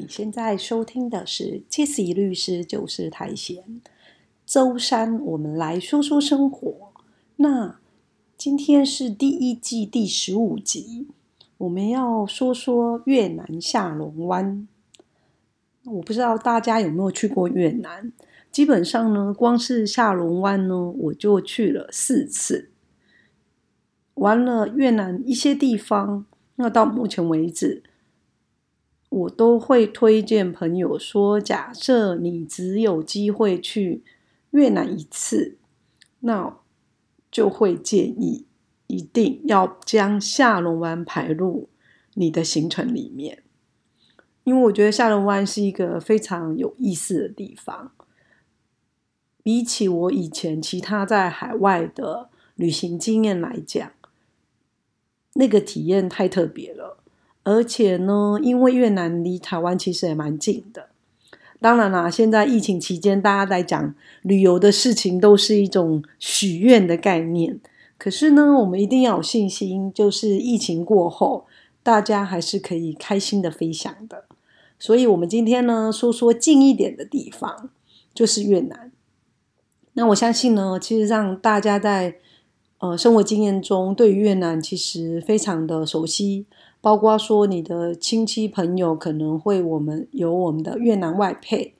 你现在收听的是 Jesse 律师就是台闲，周三我们来说说生活。那今天是第一季第十五集，我们要说说越南下龙湾。我不知道大家有没有去过越南，基本上呢，光是下龙湾呢，我就去了四次，玩了越南一些地方。那到目前为止。我都会推荐朋友说：假设你只有机会去越南一次，那就会建议一定要将下龙湾排入你的行程里面，因为我觉得下龙湾是一个非常有意思的地方。比起我以前其他在海外的旅行经验来讲，那个体验太特别了。而且呢，因为越南离台湾其实也蛮近的。当然啦，现在疫情期间，大家在讲旅游的事情，都是一种许愿的概念。可是呢，我们一定要有信心，就是疫情过后，大家还是可以开心的飞翔的。所以，我们今天呢，说说近一点的地方，就是越南。那我相信呢，其实让大家在呃生活经验中，对越南其实非常的熟悉。包括说你的亲戚朋友可能会我们有我们的越南外配，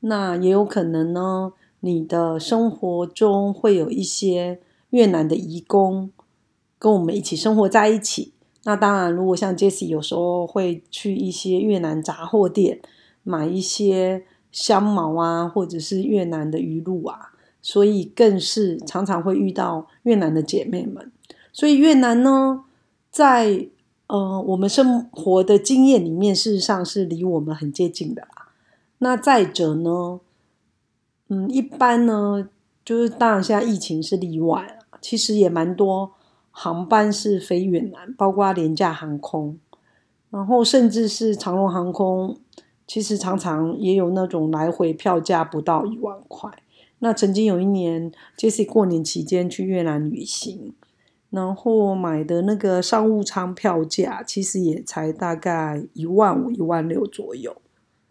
那也有可能呢，你的生活中会有一些越南的移工跟我们一起生活在一起。那当然，如果像 Jesse 有时候会去一些越南杂货店买一些香茅啊，或者是越南的鱼露啊，所以更是常常会遇到越南的姐妹们。所以越南呢，在呃，我们生活的经验里面，事实上是离我们很接近的啦。那再者呢，嗯，一般呢，就是当然现在疫情是例外其实也蛮多航班是飞越南，包括廉价航空，然后甚至是长龙航空，其实常常也有那种来回票价不到一万块。那曾经有一年，Jesse 过年期间去越南旅行。然后买的那个商务舱票价其实也才大概一万五、一万六左右，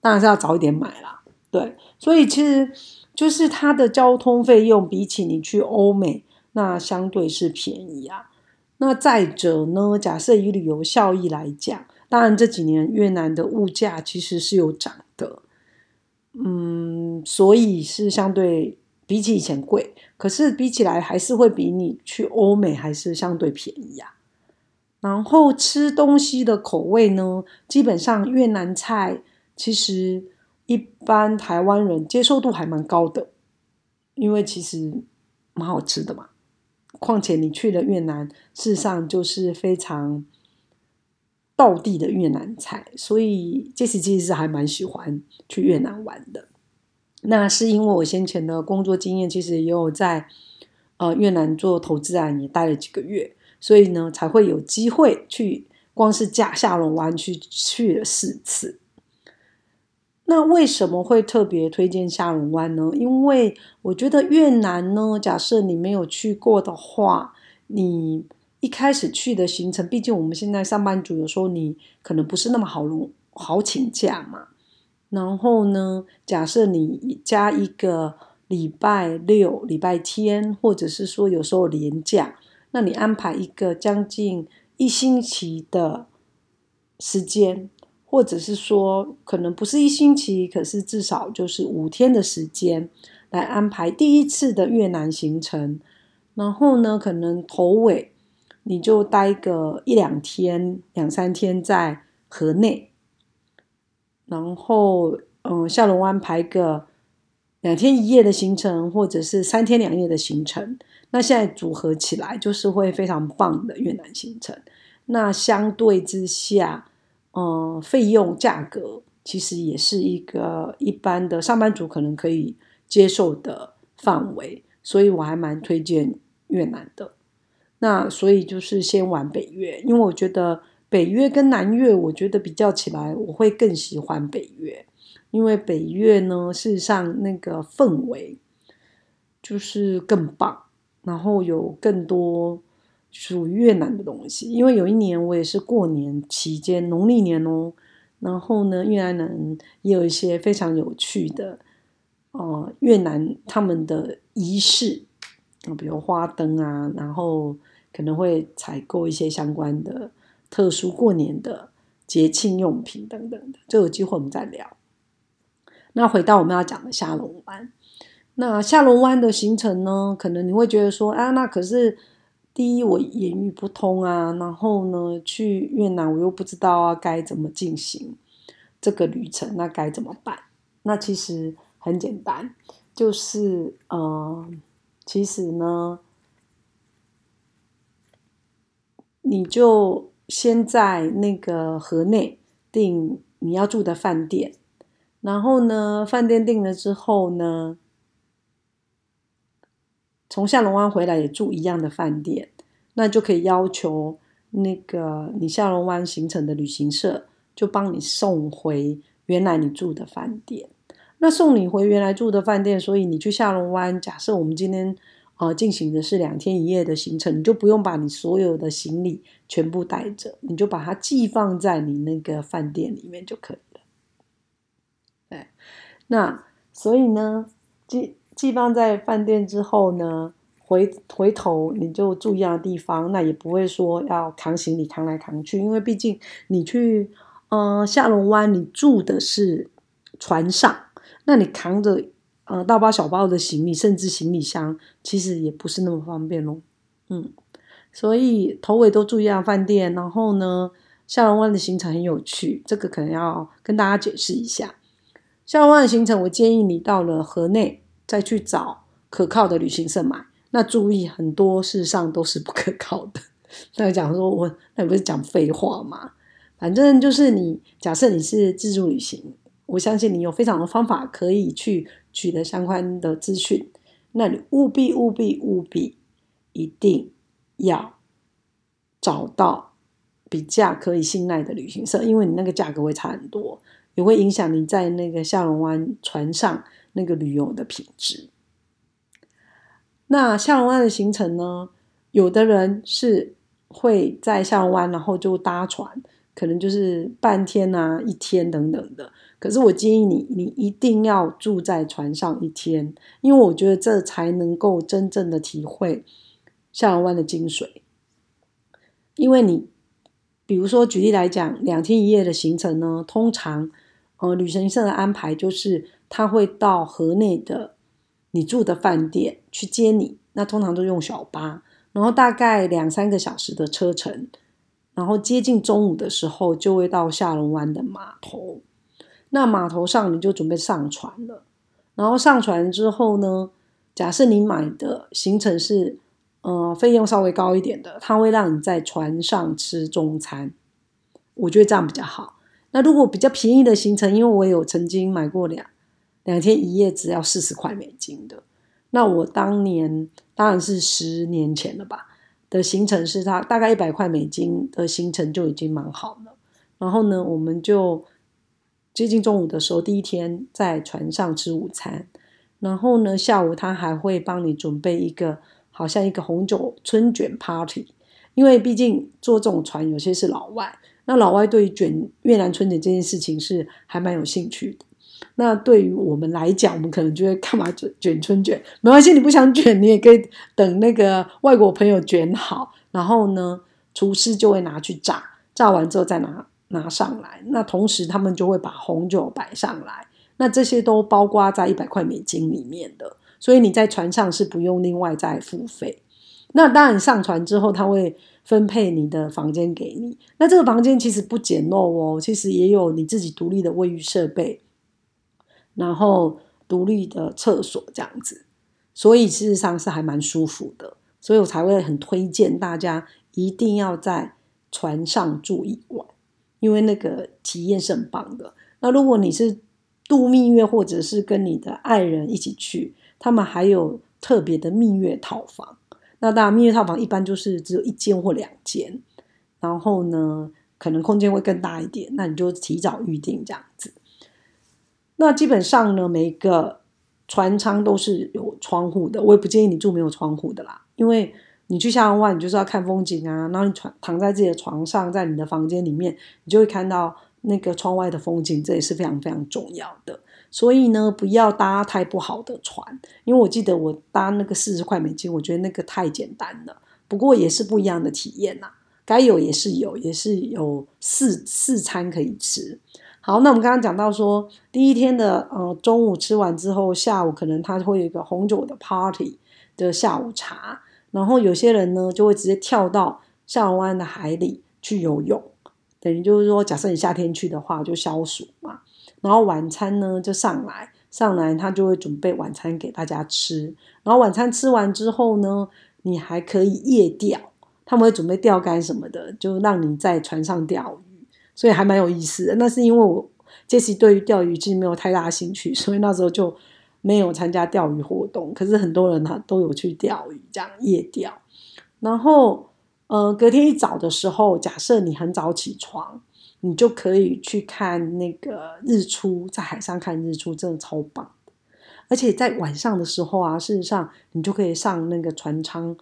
当然是要早一点买啦。对，所以其实就是它的交通费用比起你去欧美，那相对是便宜啊。那再者呢，假设以旅游效益来讲，当然这几年越南的物价其实是有涨的，嗯，所以是相对。比起以前贵，可是比起来还是会比你去欧美还是相对便宜啊。然后吃东西的口味呢，基本上越南菜其实一般台湾人接受度还蛮高的，因为其实蛮好吃的嘛。况且你去了越南，事实上就是非常道地的越南菜，所以这次其实是还蛮喜欢去越南玩的。那是因为我先前的工作经验，其实也有在呃越南做投资啊，也待了几个月，所以呢才会有机会去。光是驾下龙湾去去了四次。那为什么会特别推荐下龙湾呢？因为我觉得越南呢，假设你没有去过的话，你一开始去的行程，毕竟我们现在上班族有时候你可能不是那么好好请假嘛。然后呢？假设你加一个礼拜六、礼拜天，或者是说有时候连假，那你安排一个将近一星期的时间，或者是说可能不是一星期，可是至少就是五天的时间来安排第一次的越南行程。然后呢，可能头尾你就待个一两天、两三天在河内。然后，嗯，下龙湾排个两天一夜的行程，或者是三天两夜的行程，那现在组合起来就是会非常棒的越南行程。那相对之下，嗯，费用价格其实也是一个一般的上班族可能可以接受的范围，所以我还蛮推荐越南的。那所以就是先玩北越，因为我觉得。北越跟南越，我觉得比较起来，我会更喜欢北越，因为北越呢，事实上那个氛围就是更棒，然后有更多属于越南的东西。因为有一年我也是过年期间，农历年哦，然后呢，越南人也有一些非常有趣的，呃，越南他们的仪式啊，比如花灯啊，然后可能会采购一些相关的特殊过年的节庆用品等等的，就有机会我们再聊。那回到我们要讲的下龙湾，那下龙湾的行程呢，可能你会觉得说啊，那可是。第一，我言语不通啊，然后呢，去越南我又不知道啊该怎么进行这个旅程，那该怎么办？那其实很简单，就是呃，其实呢，你就先在那个河内订你要住的饭店，然后呢，饭店订了之后呢。从下龙湾回来也住一样的饭店，那就可以要求那个你下龙湾行程的旅行社就帮你送回原来你住的饭店。那送你回原来住的饭店，所以你去下龙湾，假设我们今天呃进行的是两天一夜的行程，你就不用把你所有的行李全部带着，你就把它寄放在你那个饭店里面就可以了。对，那所以呢，寄。寄放在饭店之后呢，回回头你就住一样的地方，那也不会说要扛行李扛来扛去，因为毕竟你去呃下龙湾，你住的是船上，那你扛着呃大包小包的行李，甚至行李箱，其实也不是那么方便咯。嗯，所以头尾都住一样饭店，然后呢，下龙湾的行程很有趣，这个可能要跟大家解释一下。下龙湾的行程，我建议你到了河内。再去找可靠的旅行社买，那注意很多事上都是不可靠的。那讲说我那不是讲废话吗？反正就是你假设你是自助旅行，我相信你有非常多方法可以去取得相关的资讯。那你务必务必务必一定要找到比价可以信赖的旅行社，因为你那个价格会差很多，也会影响你在那个下龙湾船上。那个旅游的品质。那下龙湾的行程呢？有的人是会在下龙湾，然后就搭船，可能就是半天啊、一天等等的。可是我建议你，你一定要住在船上一天，因为我觉得这才能够真正的体会下龙湾的精髓。因为你，比如说举例来讲，两天一夜的行程呢，通常呃旅行社的安排就是。他会到河内的你住的饭店去接你，那通常都用小巴，然后大概两三个小时的车程，然后接近中午的时候就会到下龙湾的码头。那码头上你就准备上船了，然后上船之后呢，假设你买的行程是呃费用稍微高一点的，他会让你在船上吃中餐，我觉得这样比较好。那如果比较便宜的行程，因为我有曾经买过两。两天一夜只要四十块美金的，那我当年当然是十年前了吧的行程是它大概一百块美金的行程就已经蛮好了。然后呢，我们就接近中午的时候，第一天在船上吃午餐，然后呢下午他还会帮你准备一个好像一个红酒春卷 party，因为毕竟坐这种船有些是老外，那老外对于卷越南春卷这件事情是还蛮有兴趣的。那对于我们来讲，我们可能就会干嘛卷卷春卷？没关系，你不想卷，你也可以等那个外国朋友卷好，然后呢，厨师就会拿去炸，炸完之后再拿拿上来。那同时他们就会把红酒摆上来，那这些都包括在一百块美金里面的，所以你在船上是不用另外再付费。那当然上船之后，他会分配你的房间给你。那这个房间其实不简陋哦，其实也有你自己独立的卫浴设备。然后独立的厕所这样子，所以事实上是还蛮舒服的，所以我才会很推荐大家一定要在船上住一晚，因为那个体验是很棒的。那如果你是度蜜月或者是跟你的爱人一起去，他们还有特别的蜜月套房。那当然，蜜月套房一般就是只有一间或两间，然后呢，可能空间会更大一点，那你就提早预定这样子。那基本上呢，每个船舱都是有窗户的。我也不建议你住没有窗户的啦，因为你去下龙湾，你就是要看风景啊。然后你床躺在自己的床上，在你的房间里面，你就会看到那个窗外的风景，这也是非常非常重要的。所以呢，不要搭太不好的船，因为我记得我搭那个四十块美金，我觉得那个太简单了。不过也是不一样的体验呐，该有也是有，也是有四四餐可以吃。好，那我们刚刚讲到说，第一天的呃中午吃完之后，下午可能他会有一个红酒的 party 的下午茶，然后有些人呢就会直接跳到下龙湾的海里去游泳，等于就是说，假设你夏天去的话就消暑嘛。然后晚餐呢就上来，上来他就会准备晚餐给大家吃。然后晚餐吃完之后呢，你还可以夜钓，他们会准备钓竿什么的，就让你在船上钓鱼。所以还蛮有意思的。那是因为我杰西对于钓鱼其实没有太大兴趣，所以那时候就没有参加钓鱼活动。可是很多人他都有去钓鱼，这样夜钓。然后，呃，隔天一早的时候，假设你很早起床，你就可以去看那个日出，在海上看日出，真的超棒的。而且在晚上的时候啊，事实上你就可以上那个船舱。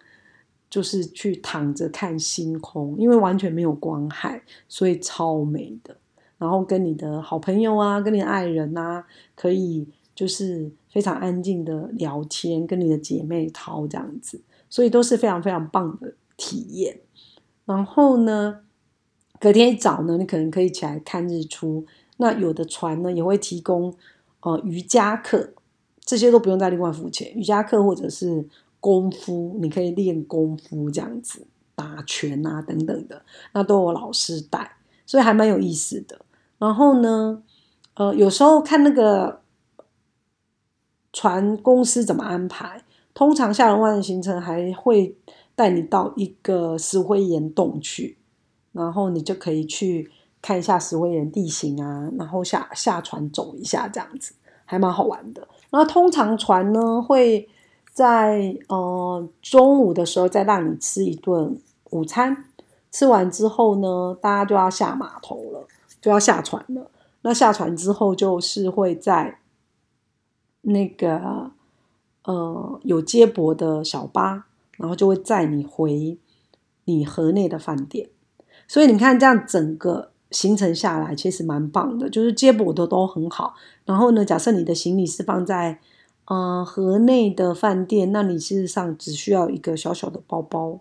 就是去躺着看星空，因为完全没有光害，所以超美的。然后跟你的好朋友啊，跟你的爱人啊，可以就是非常安静的聊天，跟你的姐妹淘这样子，所以都是非常非常棒的体验。然后呢，隔天一早呢，你可能可以起来看日出。那有的船呢也会提供呃瑜伽课，这些都不用再另外付钱。瑜伽课或者是。功夫，你可以练功夫这样子，打拳啊等等的，那都有老师带，所以还蛮有意思的。然后呢，呃，有时候看那个船公司怎么安排，通常下龙湾的行程还会带你到一个石灰岩洞去，然后你就可以去看一下石灰岩地形啊，然后下下船走一下这样子，还蛮好玩的。那通常船呢会。在呃中午的时候，再让你吃一顿午餐，吃完之后呢，大家就要下码头了，就要下船了。那下船之后，就是会在那个呃有接驳的小巴，然后就会载你回你河内的饭店。所以你看，这样整个行程下来，其实蛮棒的，就是接驳的都很好。然后呢，假设你的行李是放在。呃，河内的饭店，那你事实上只需要一个小小的包包。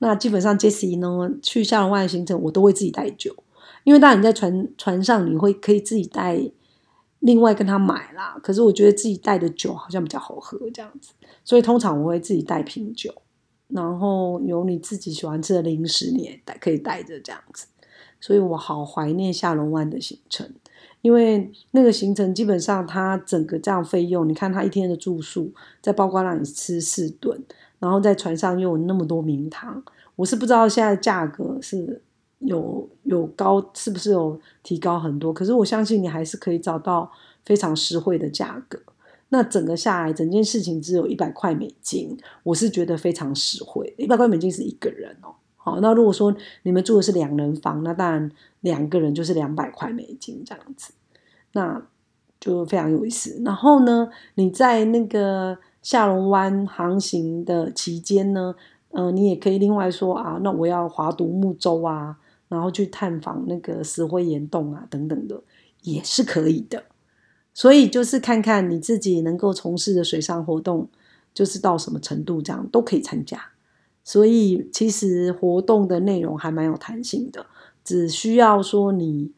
那基本上，Jessie 呢去下龙湾的行程，我都会自己带酒，因为当然你在船船上，你会可以自己带，另外跟他买啦。可是我觉得自己带的酒好像比较好喝这样子，所以通常我会自己带瓶酒，然后有你自己喜欢吃的零食，你也带可以带着这样子。所以我好怀念下龙湾的行程。因为那个行程基本上，它整个这样费用，你看它一天的住宿，再包括让你吃四顿，然后在船上又有那么多名堂，我是不知道现在价格是有有高，是不是有提高很多？可是我相信你还是可以找到非常实惠的价格。那整个下来，整件事情只有一百块美金，我是觉得非常实惠。一百块美金是一个人哦。好，那如果说你们住的是两人房，那当然两个人就是两百块美金这样子，那就非常有意思。然后呢，你在那个下龙湾航行的期间呢，嗯，你也可以另外说啊，那我要划独木舟啊，然后去探访那个石灰岩洞啊等等的，也是可以的。所以就是看看你自己能够从事的水上活动，就是到什么程度，这样都可以参加。所以其实活动的内容还蛮有弹性的，只需要说你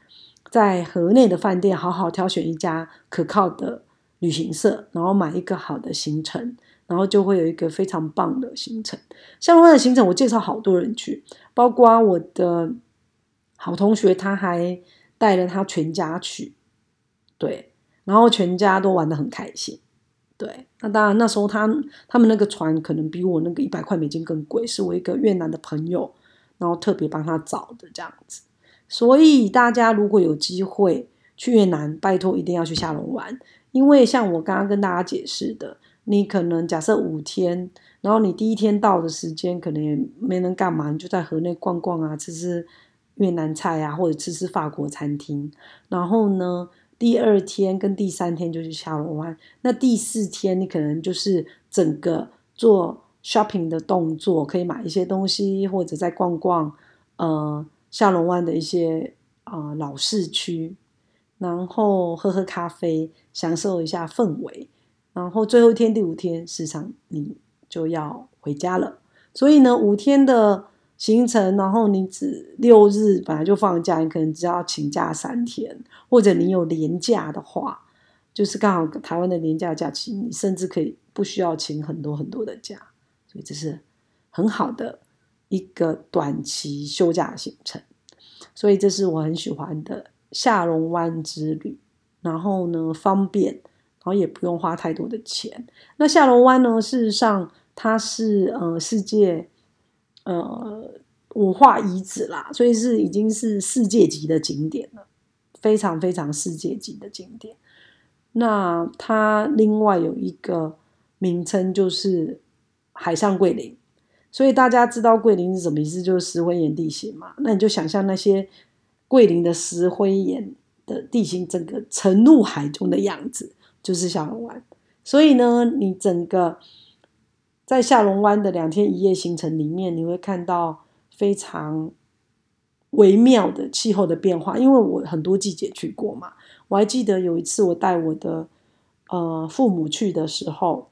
在河内的饭店好好挑选一家可靠的旅行社，然后买一个好的行程，然后就会有一个非常棒的行程。相关的行程我介绍好多人去，包括我的好同学，他还带了他全家去，对，然后全家都玩得很开心。对，那当然那时候他他们那个船可能比我那个一百块美金更贵，是我一个越南的朋友，然后特别帮他找的这样子。所以大家如果有机会去越南，拜托一定要去下龙湾，因为像我刚刚跟大家解释的，你可能假设五天，然后你第一天到的时间可能也没能干嘛，你就在河内逛逛啊，吃吃越南菜啊，或者吃吃法国餐厅，然后呢。第二天跟第三天就去下龙湾，那第四天你可能就是整个做 shopping 的动作，可以买一些东西，或者再逛逛呃下龙湾的一些啊老市区，然后喝喝咖啡，享受一下氛围，然后最后一天第五天，事实上你就要回家了。所以呢，五天的行程，然后你只六日本来就放假，你可能只要请假三天，或者你有年假的话，就是刚好台湾的年假假期，你甚至可以不需要请很多很多的假，所以这是很好的一个短期休假行程。所以这是我很喜欢的下龙湾之旅，然后呢方便，然后也不用花太多的钱。那下龙湾呢，事实上它是呃世界。呃，文化遗址啦，所以是已经是世界级的景点了，非常非常世界级的景点。那它另外有一个名称就是海上桂林，所以大家知道桂林是什么意思，就是石灰岩地形嘛。那你就想象那些桂林的石灰岩的地形，整个沉入海中的样子，就是小龙湾。所以呢，你整个。在下龙湾的两天一夜行程里面，你会看到非常微妙的气候的变化。因为我很多季节去过嘛，我还记得有一次我带我的呃父母去的时候，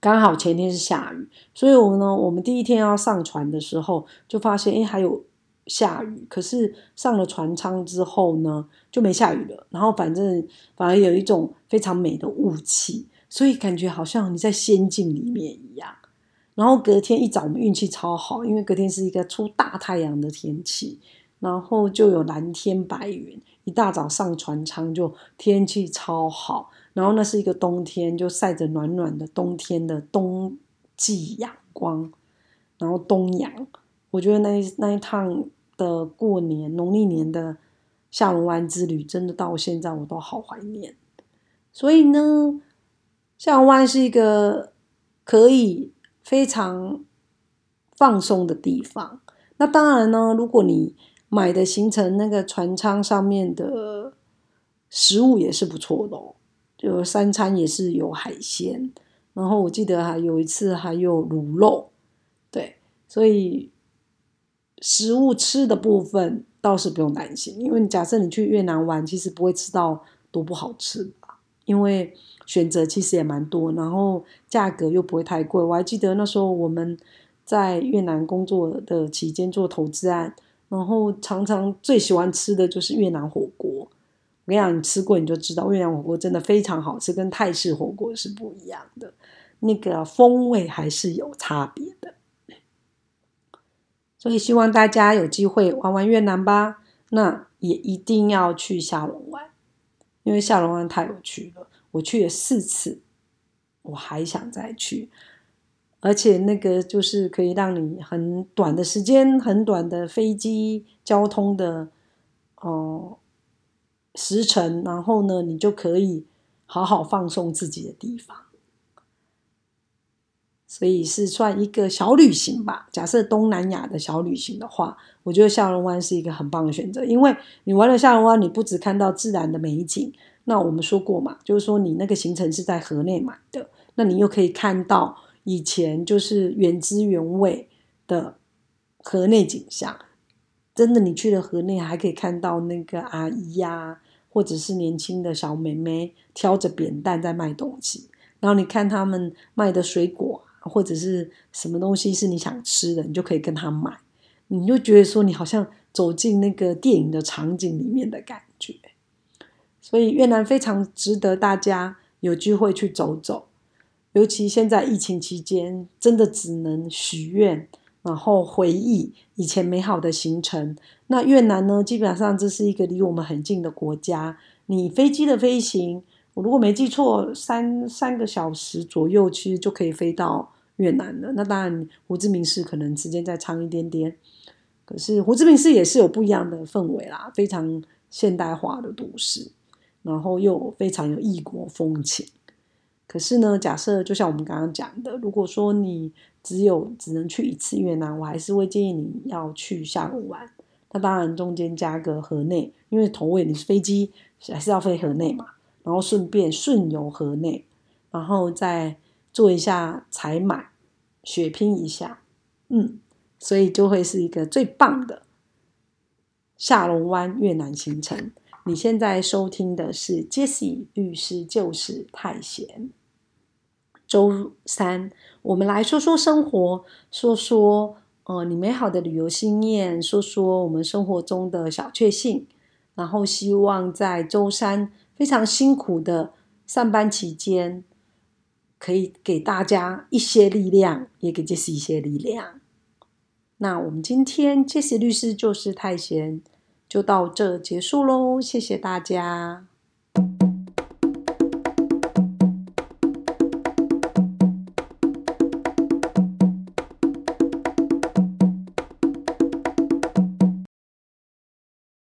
刚好前天是下雨，所以我们呢，我们第一天要上船的时候就发现，哎，还有下雨。可是上了船舱之后呢，就没下雨了。然后反正反而有一种非常美的雾气。所以感觉好像你在仙境里面，然后隔天一早我们运气超好，因为隔天是一个出大太阳的天气，然后就有蓝天白云，一大早上船舱就天气超好，然后那是一个冬天，就晒着暖暖的冬天的冬季阳光，然后东阳，我觉得那那一趟的过年农历年的下龙湾之旅，真的到现在我都好怀念，所以呢。下龙湾是一个可以非常放松的地方。那当然呢，如果你买的行程那个船舱上面的食物也是不错的哦，就三餐也是有海鲜，然后我记得还有一次还有卤肉，对，所以食物吃的部分倒是不用担心，因为假设你去越南玩，其实不会吃到多不好吃，因为。选择其实也蛮多，然后价格又不会太贵。我还记得那时候我们在越南工作的期间做投资案，然后常常最喜欢吃的就是越南火锅。我跟你讲，你吃过你就知道，越南火锅真的非常好吃，跟泰式火锅是不一样的，那个风味还是有差别的。所以希望大家有机会玩玩越南吧，那也一定要去下龙湾，因为下龙湾太有趣了。我去了四次，我还想再去，而且那个就是可以让你很短的时间、很短的飞机交通的哦时程，然后呢，你就可以好好放松自己的地方。所以是算一个小旅行吧。假设东南亚的小旅行的话，我觉得下龙湾是一个很棒的选择，因为你玩了下龙湾，你不只看到自然的美景。那我们说过嘛，就是说你那个行程是在河内买的，那你又可以看到以前就是原汁原味的河内景象。真的，你去了河内，还可以看到那个阿姨呀，或者是年轻的小妹妹挑着扁担在卖东西。然后你看他们卖的水果或者是什么东西是你想吃的，你就可以跟他买，你就觉得说你好像走进那个电影的场景里面的感觉。所以越南非常值得大家有机会去走走，尤其现在疫情期间，真的只能许愿，然后回忆以前美好的行程。那越南呢，基本上这是一个离我们很近的国家，你飞机的飞行，我如果没记错，三三个小时左右，其实就可以飞到越南了。那当然，胡志明市可能时间再长一点点，可是胡志明市也是有不一样的氛围啦，非常现代化的都市。然后又非常有异国风情，可是呢，假设就像我们刚刚讲的，如果说你只有只能去一次越南，我还是会建议你要去下龙湾。那当然中间加个河内，因为头尾你是飞机还是要飞河内嘛，然后顺便顺游河内，然后再做一下采买血拼一下，嗯，所以就会是一个最棒的下龙湾越南行程。你现在收听的是 Jesse 律师就是太闲。周三，我们来说说生活，说说呃你美好的旅游经验，说说我们生活中的小确幸。然后希望在周三非常辛苦的上班期间，可以给大家一些力量，也给 Jesse 一些力量。那我们今天谢谢律师就是太闲，就到这结束喽，谢谢大家。